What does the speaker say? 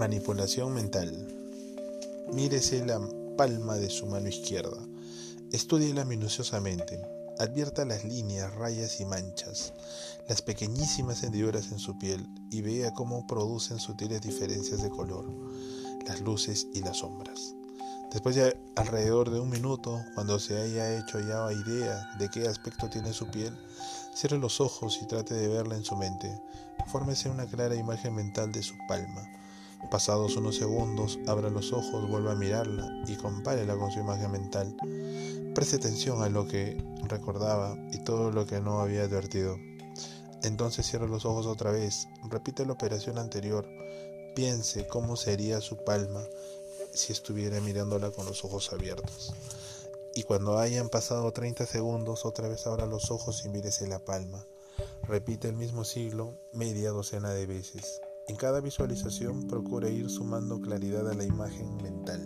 Manipulación mental. Mírese la palma de su mano izquierda. Estúdiela minuciosamente. Advierta las líneas, rayas y manchas, las pequeñísimas hendiduras en su piel y vea cómo producen sutiles diferencias de color, las luces y las sombras. Después de alrededor de un minuto, cuando se haya hecho ya idea de qué aspecto tiene su piel, cierre los ojos y trate de verla en su mente. Fórmese una clara imagen mental de su palma. Pasados unos segundos, abra los ojos, vuelva a mirarla y compárela con su imagen mental. Preste atención a lo que recordaba y todo lo que no había advertido. Entonces cierre los ojos otra vez, repite la operación anterior, piense cómo sería su palma si estuviera mirándola con los ojos abiertos. Y cuando hayan pasado 30 segundos, otra vez abra los ojos y mírese la palma. Repite el mismo siglo media docena de veces. En cada visualización procure ir sumando claridad a la imagen mental.